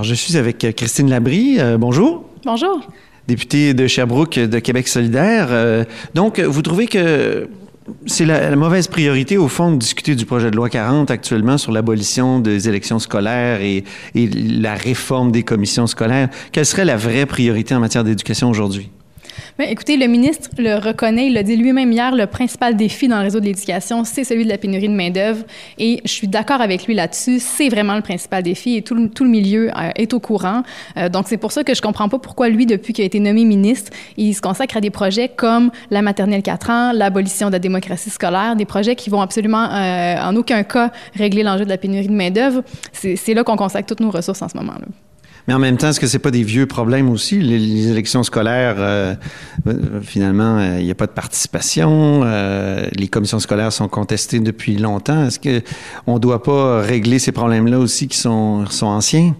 Alors, je suis avec Christine Labrie. Euh, bonjour. Bonjour. Députée de Sherbrooke de Québec solidaire. Euh, donc, vous trouvez que c'est la, mauvaise priorité, au fond, de discuter du projet de loi 40 actuellement sur l'abolition des élections scolaires et, la réforme des commissions scolaires. Quelle serait la vraie priorité en matière d'éducation aujourd'hui? Bien, écoutez, le ministre le reconnaît, il l'a dit lui-même hier, le principal défi dans le réseau de l'éducation, c'est celui de la pénurie de main-d'œuvre. Et je suis d'accord avec lui là-dessus. C'est vraiment le principal défi et tout le, milieu euh, est au courant. Euh, donc, c'est pour ça que je comprends pas pourquoi lui, depuis qu'il a été nommé ministre, il se consacre à des projets comme la maternelle 4 ans, l'abolition de la démocratie scolaire, des projets qui vont absolument, euh, en aucun cas, régler l'enjeu de la pénurie de main-d'œuvre. C'est là qu'on consacre toutes nos ressources en ce moment-là. Mais en même temps, est-ce que c'est pas des vieux problèmes aussi? Les, élections scolaires, euh, euh, finalement, euh, il n'y a pas de participation. les commissions scolaires sont contestées depuis longtemps. Est-ce qu'on ne doit pas régler ces problèmes-là aussi qui sont, sont anciens?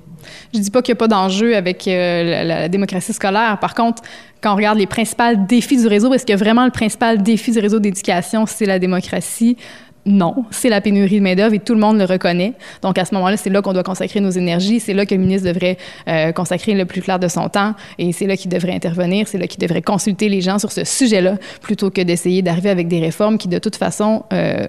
Je dis pas qu'il n'y a pas d'enjeu avec la, la, démocratie scolaire. Par contre, quand on regarde les principaux défis du réseau, est-ce que vraiment le principal défi du réseau d'éducation, c'est la démocratie? Non, c'est la pénurie de main-d'œuvre et tout le monde le reconnaît. Donc, à ce moment-là, c'est là qu'on doit consacrer nos énergies. C'est là que le ministre devrait euh, consacrer le plus clair de son temps et c'est là qu'il devrait intervenir. C'est là qu'il devrait consulter les gens sur ce sujet-là plutôt que d'essayer d'arriver avec des réformes qui, de toute façon, euh,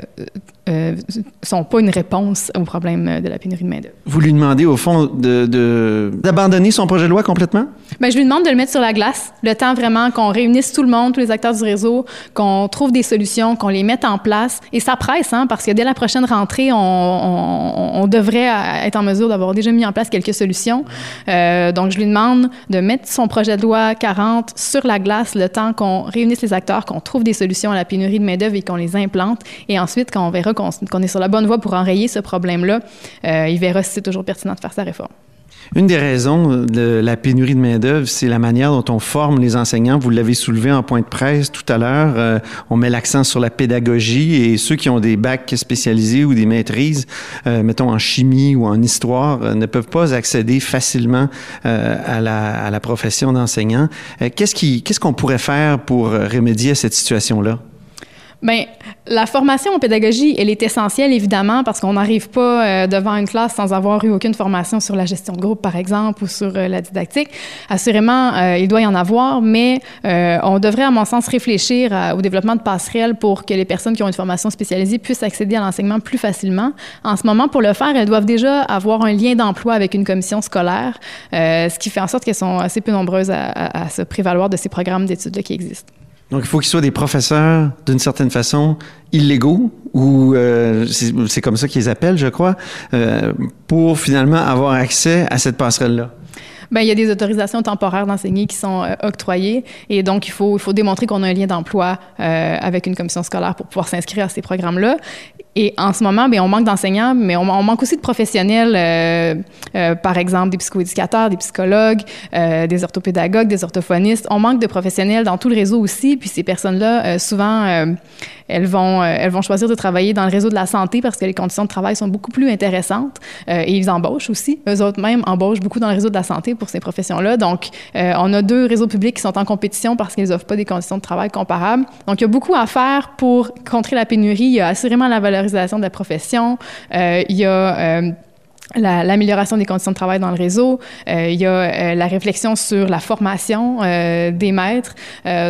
euh, sont pas une réponse au problème de la pénurie de main-d'œuvre. Vous lui demandez, au fond, d'abandonner de, son projet de loi complètement? Bien, je lui demande de le mettre sur la glace, le temps vraiment qu'on réunisse tout le monde, tous les acteurs du réseau, qu'on trouve des solutions, qu'on les mette en place. Et ça presse, hein, parce que dès la prochaine rentrée, on, devrait être en mesure d'avoir déjà mis en place quelques solutions. Euh, donc, je lui demande de mettre son projet de loi 40 sur la glace le temps qu'on réunisse les acteurs, qu'on trouve des solutions à la pénurie de main-d'œuvre et qu'on les implante. Et ensuite, quand on verra qu'on est sur la bonne voie pour enrayer ce problème-là, euh, il verra si c'est toujours pertinent de faire sa réforme. Une des raisons de la pénurie de main-d'œuvre, c'est la manière dont on forme les enseignants. Vous l'avez soulevé en point de presse tout à l'heure. Euh, on met l'accent sur la pédagogie et ceux qui ont des bacs spécialisés ou des maîtrises, euh, mettons en chimie ou en histoire, ne peuvent pas accéder facilement à la, à, la, profession d'enseignant. qu'est-ce qu'on pourrait faire pour remédier à cette situation-là? Bien, la formation en pédagogie, elle est essentielle, évidemment, parce qu'on n'arrive pas euh, devant une classe sans avoir eu aucune formation sur la gestion de groupe, par exemple, ou sur euh, la didactique. Assurément, euh, il doit y en avoir, mais on devrait, à mon sens, réfléchir au développement de passerelles pour que les personnes qui ont une formation spécialisée puissent accéder à l'enseignement plus facilement. En ce moment, pour le faire, elles doivent déjà avoir un lien d'emploi avec une commission scolaire, ce qui fait en sorte qu'elles sont assez peu nombreuses à, se prévaloir de ces programmes d'études-là qui existent. Donc, il faut qu'ils soient des professeurs, d'une certaine façon, illégaux, ou euh, c'est comme ça qu'ils appellent, je crois, euh, pour finalement avoir accès à cette passerelle-là. Bien, il y a des autorisations temporaires d'enseigner qui sont euh, octroyées et donc il faut, il faut démontrer qu'on a un lien d'emploi avec une commission scolaire pour pouvoir s'inscrire à ces programmes-là. Et en ce moment, on manque d'enseignants, mais on, manque aussi de professionnels, euh, euh, par exemple des psychoéducateurs, des psychologues, euh, des orthopédagogues, des orthophonistes. On manque de professionnels dans tout le réseau aussi. Puis ces personnes-là, souvent, elles vont, elles vont choisir de travailler dans le réseau de la santé parce que les conditions de travail sont beaucoup plus intéressantes. et ils embauchent aussi. Eux autres même embauchent beaucoup dans le réseau de la santé pour ces professions-là. Donc, on a deux réseaux publics qui sont en compétition parce qu'ils n'offrent pas des conditions de travail comparables. Donc, il y a beaucoup à faire pour contrer la pénurie. Il y a assurément la valeur de la profession. Euh, il y a euh, l'amélioration des conditions de travail dans le réseau. Euh, il y a la réflexion sur la formation des maîtres.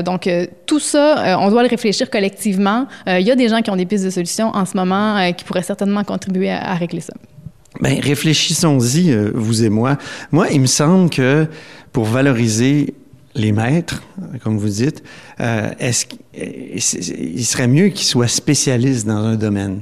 donc, tout ça, on doit le réfléchir collectivement. il y a des gens qui ont des pistes de solutions en ce moment qui pourraient certainement contribuer à, régler ça. Bien, réfléchissons-y, vous et moi. Moi, il me semble que pour valoriser les maîtres, comme vous dites, est-ce qu'il serait mieux qu'ils soient spécialistes dans un domaine?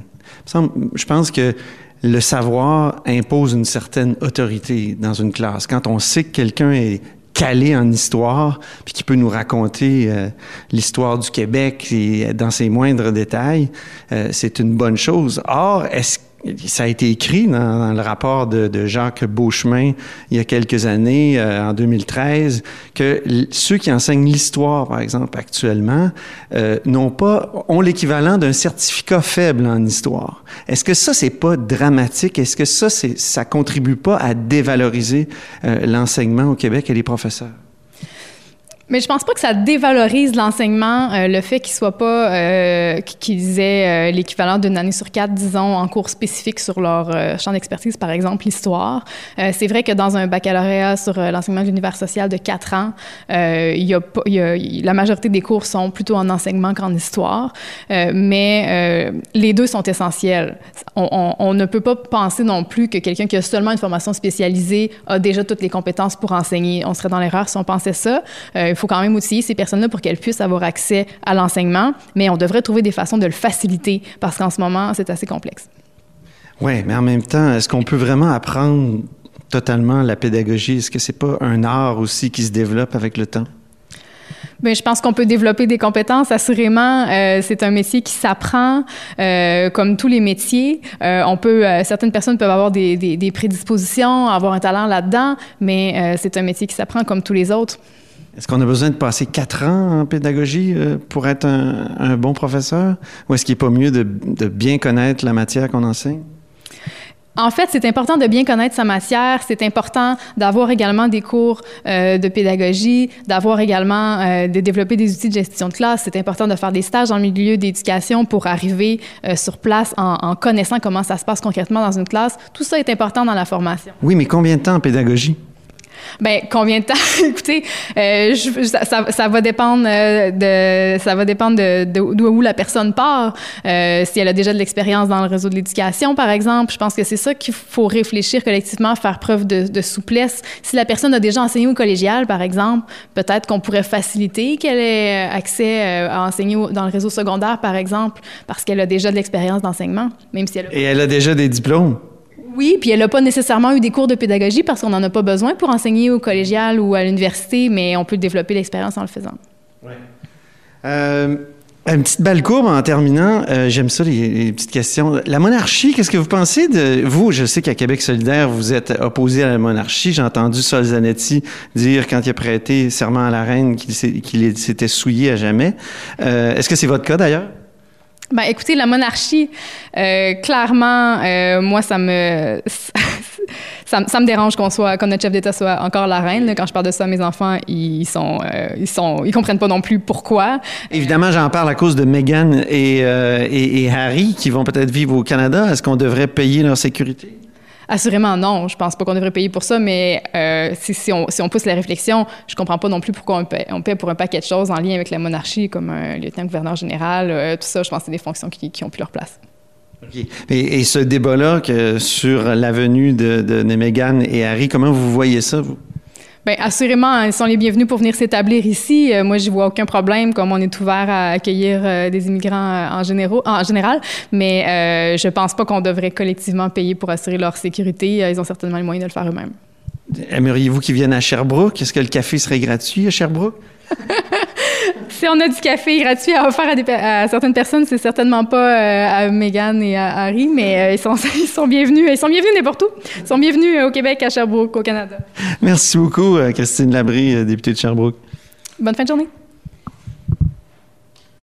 Je pense que le savoir impose une certaine autorité dans une classe. Quand on sait que quelqu'un est calé en histoire, puis qui peut nous raconter euh, l'histoire du Québec dans ses moindres détails, euh, c'est une bonne chose. Or, est-ce ça a été écrit dans, le rapport de, Jacques Beauchemin il y a quelques années, euh, en 2013, que ceux qui enseignent l'histoire, par exemple, actuellement, euh, n'ont pas, ont l'équivalent d'un certificat faible en histoire. Est-ce que ça, c'est pas dramatique? Est-ce que ça, c'est, ça contribue pas à dévaloriser euh, l'enseignement au Québec et les professeurs? Mais je pense pas que ça dévalorise l'enseignement, euh, le fait qu'il soit pas euh, qu'ils aient euh, l'équivalent d'une année sur quatre, disons, en cours spécifiques sur leur euh, champ d'expertise, par exemple l'histoire. Euh, c'est vrai que dans un baccalauréat sur l'enseignement de l'univers social de quatre ans, y a, il y a, la majorité des cours sont plutôt en enseignement qu'en histoire, mais les deux sont essentiels. On, on, on, ne peut pas penser non plus que quelqu'un qui a seulement une formation spécialisée a déjà toutes les compétences pour enseigner. On serait dans l'erreur si on pensait ça faut quand même outiller ces personnes-là pour qu'elles puissent avoir accès à l'enseignement, mais on devrait trouver des façons de le faciliter parce qu'en ce moment, c'est assez complexe. Oui, mais en même temps, est-ce qu'on peut vraiment apprendre totalement la pédagogie? Est-ce que c'est pas un art aussi qui se développe avec le temps? Bien, je pense qu'on peut développer des compétences. Assurément, euh, c'est un métier qui s'apprend, euh, comme tous les métiers. Euh, on peut, certaines personnes peuvent avoir des, des, des, prédispositions, avoir un talent là-dedans, mais c'est un métier qui s'apprend comme tous les autres. Est-ce qu'on a besoin de passer quatre ans en pédagogie euh, pour être un, un, bon professeur? Ou est-ce qu'il n'est pas mieux de, de, bien connaître la matière qu'on enseigne? En fait, c'est important de bien connaître sa matière. C'est important d'avoir également des cours euh, de pédagogie, d'avoir également euh, de développer des outils de gestion de classe. C'est important de faire des stages en milieu d'éducation pour arriver euh, sur place en, en, connaissant comment ça se passe concrètement dans une classe. Tout ça est important dans la formation. Oui, mais combien de temps en pédagogie? Ben combien de temps? Écoutez, euh, ça, va dépendre euh, de ça va dépendre de d'où la personne part. Euh, si elle a déjà de l'expérience dans le réseau de l'éducation, par exemple, je pense que c'est ça qu'il faut réfléchir collectivement, faire preuve de, de, souplesse. Si la personne a déjà enseigné au collégial, par exemple, peut-être qu'on pourrait faciliter qu'elle ait accès à enseigner dans le réseau secondaire, par exemple, parce qu'elle a déjà de l'expérience d'enseignement, même si elle a... Et elle a déjà des diplômes. Oui, puis elle n'a pas nécessairement eu des cours de pédagogie parce qu'on n'en a pas besoin pour enseigner au collégial ou à l'université, mais on peut développer l'expérience en le faisant. Oui. Euh, une petite balle courbe en terminant. Euh, J'aime ça, les, petites questions. La monarchie, qu'est-ce que vous pensez de vous? Je sais qu'à Québec solidaire, vous êtes opposé à la monarchie. J'ai entendu Sol Zanetti dire, quand il a prêté serment à la reine, qu'il qu s'était souillé à jamais. Euh, Est-ce que c'est votre cas d'ailleurs? Ben, écoutez, la monarchie, euh, clairement, euh, moi, ça me, ça, ça, me dérange qu'on soit, qu'on notre chef d'État soit encore la reine. Quand je parle de ça, mes enfants, ils sont, euh, ils sont, ils comprennent pas non plus pourquoi. Évidemment, j'en parle à cause de Meghan et, euh, et, et Harry qui vont peut-être vivre au Canada. Est-ce qu'on devrait payer leur sécurité? Assurément, non. Je pense pas qu'on devrait payer pour ça, mais euh, si, on, si on pousse la réflexion, je comprends pas non plus pourquoi on paie, on paie pour un paquet de choses en lien avec la monarchie, comme un lieutenant-gouverneur général, euh, tout ça. Je pense que c'est des fonctions qui, qui ont plus leur place. Okay. Et, ce débat-là sur la venue de, de, et Harry, comment vous voyez ça, vous? Bien, assurément, ils sont les bienvenus pour venir s'établir ici. Euh, moi, je vois aucun problème, comme on est ouvert à accueillir euh, des immigrants euh, en, généraux, en général, mais euh, je pense pas qu'on devrait collectivement payer pour assurer leur sécurité. Ils ont certainement les moyens de le faire eux-mêmes. Aimeriez-vous qu'ils viennent à Sherbrooke? Est-ce que le café serait gratuit à Sherbrooke? si on a du café gratuit à offrir à, des, à certaines personnes, c'est certainement pas euh, à Meghan et à Harry, mais euh, ils, sont, ils sont bienvenus. Ils sont bienvenus n'importe où. Ils sont bienvenus au Québec, à Sherbrooke, au Canada. Merci beaucoup, Christine Labrie, députée de Sherbrooke. Bonne fin de journée.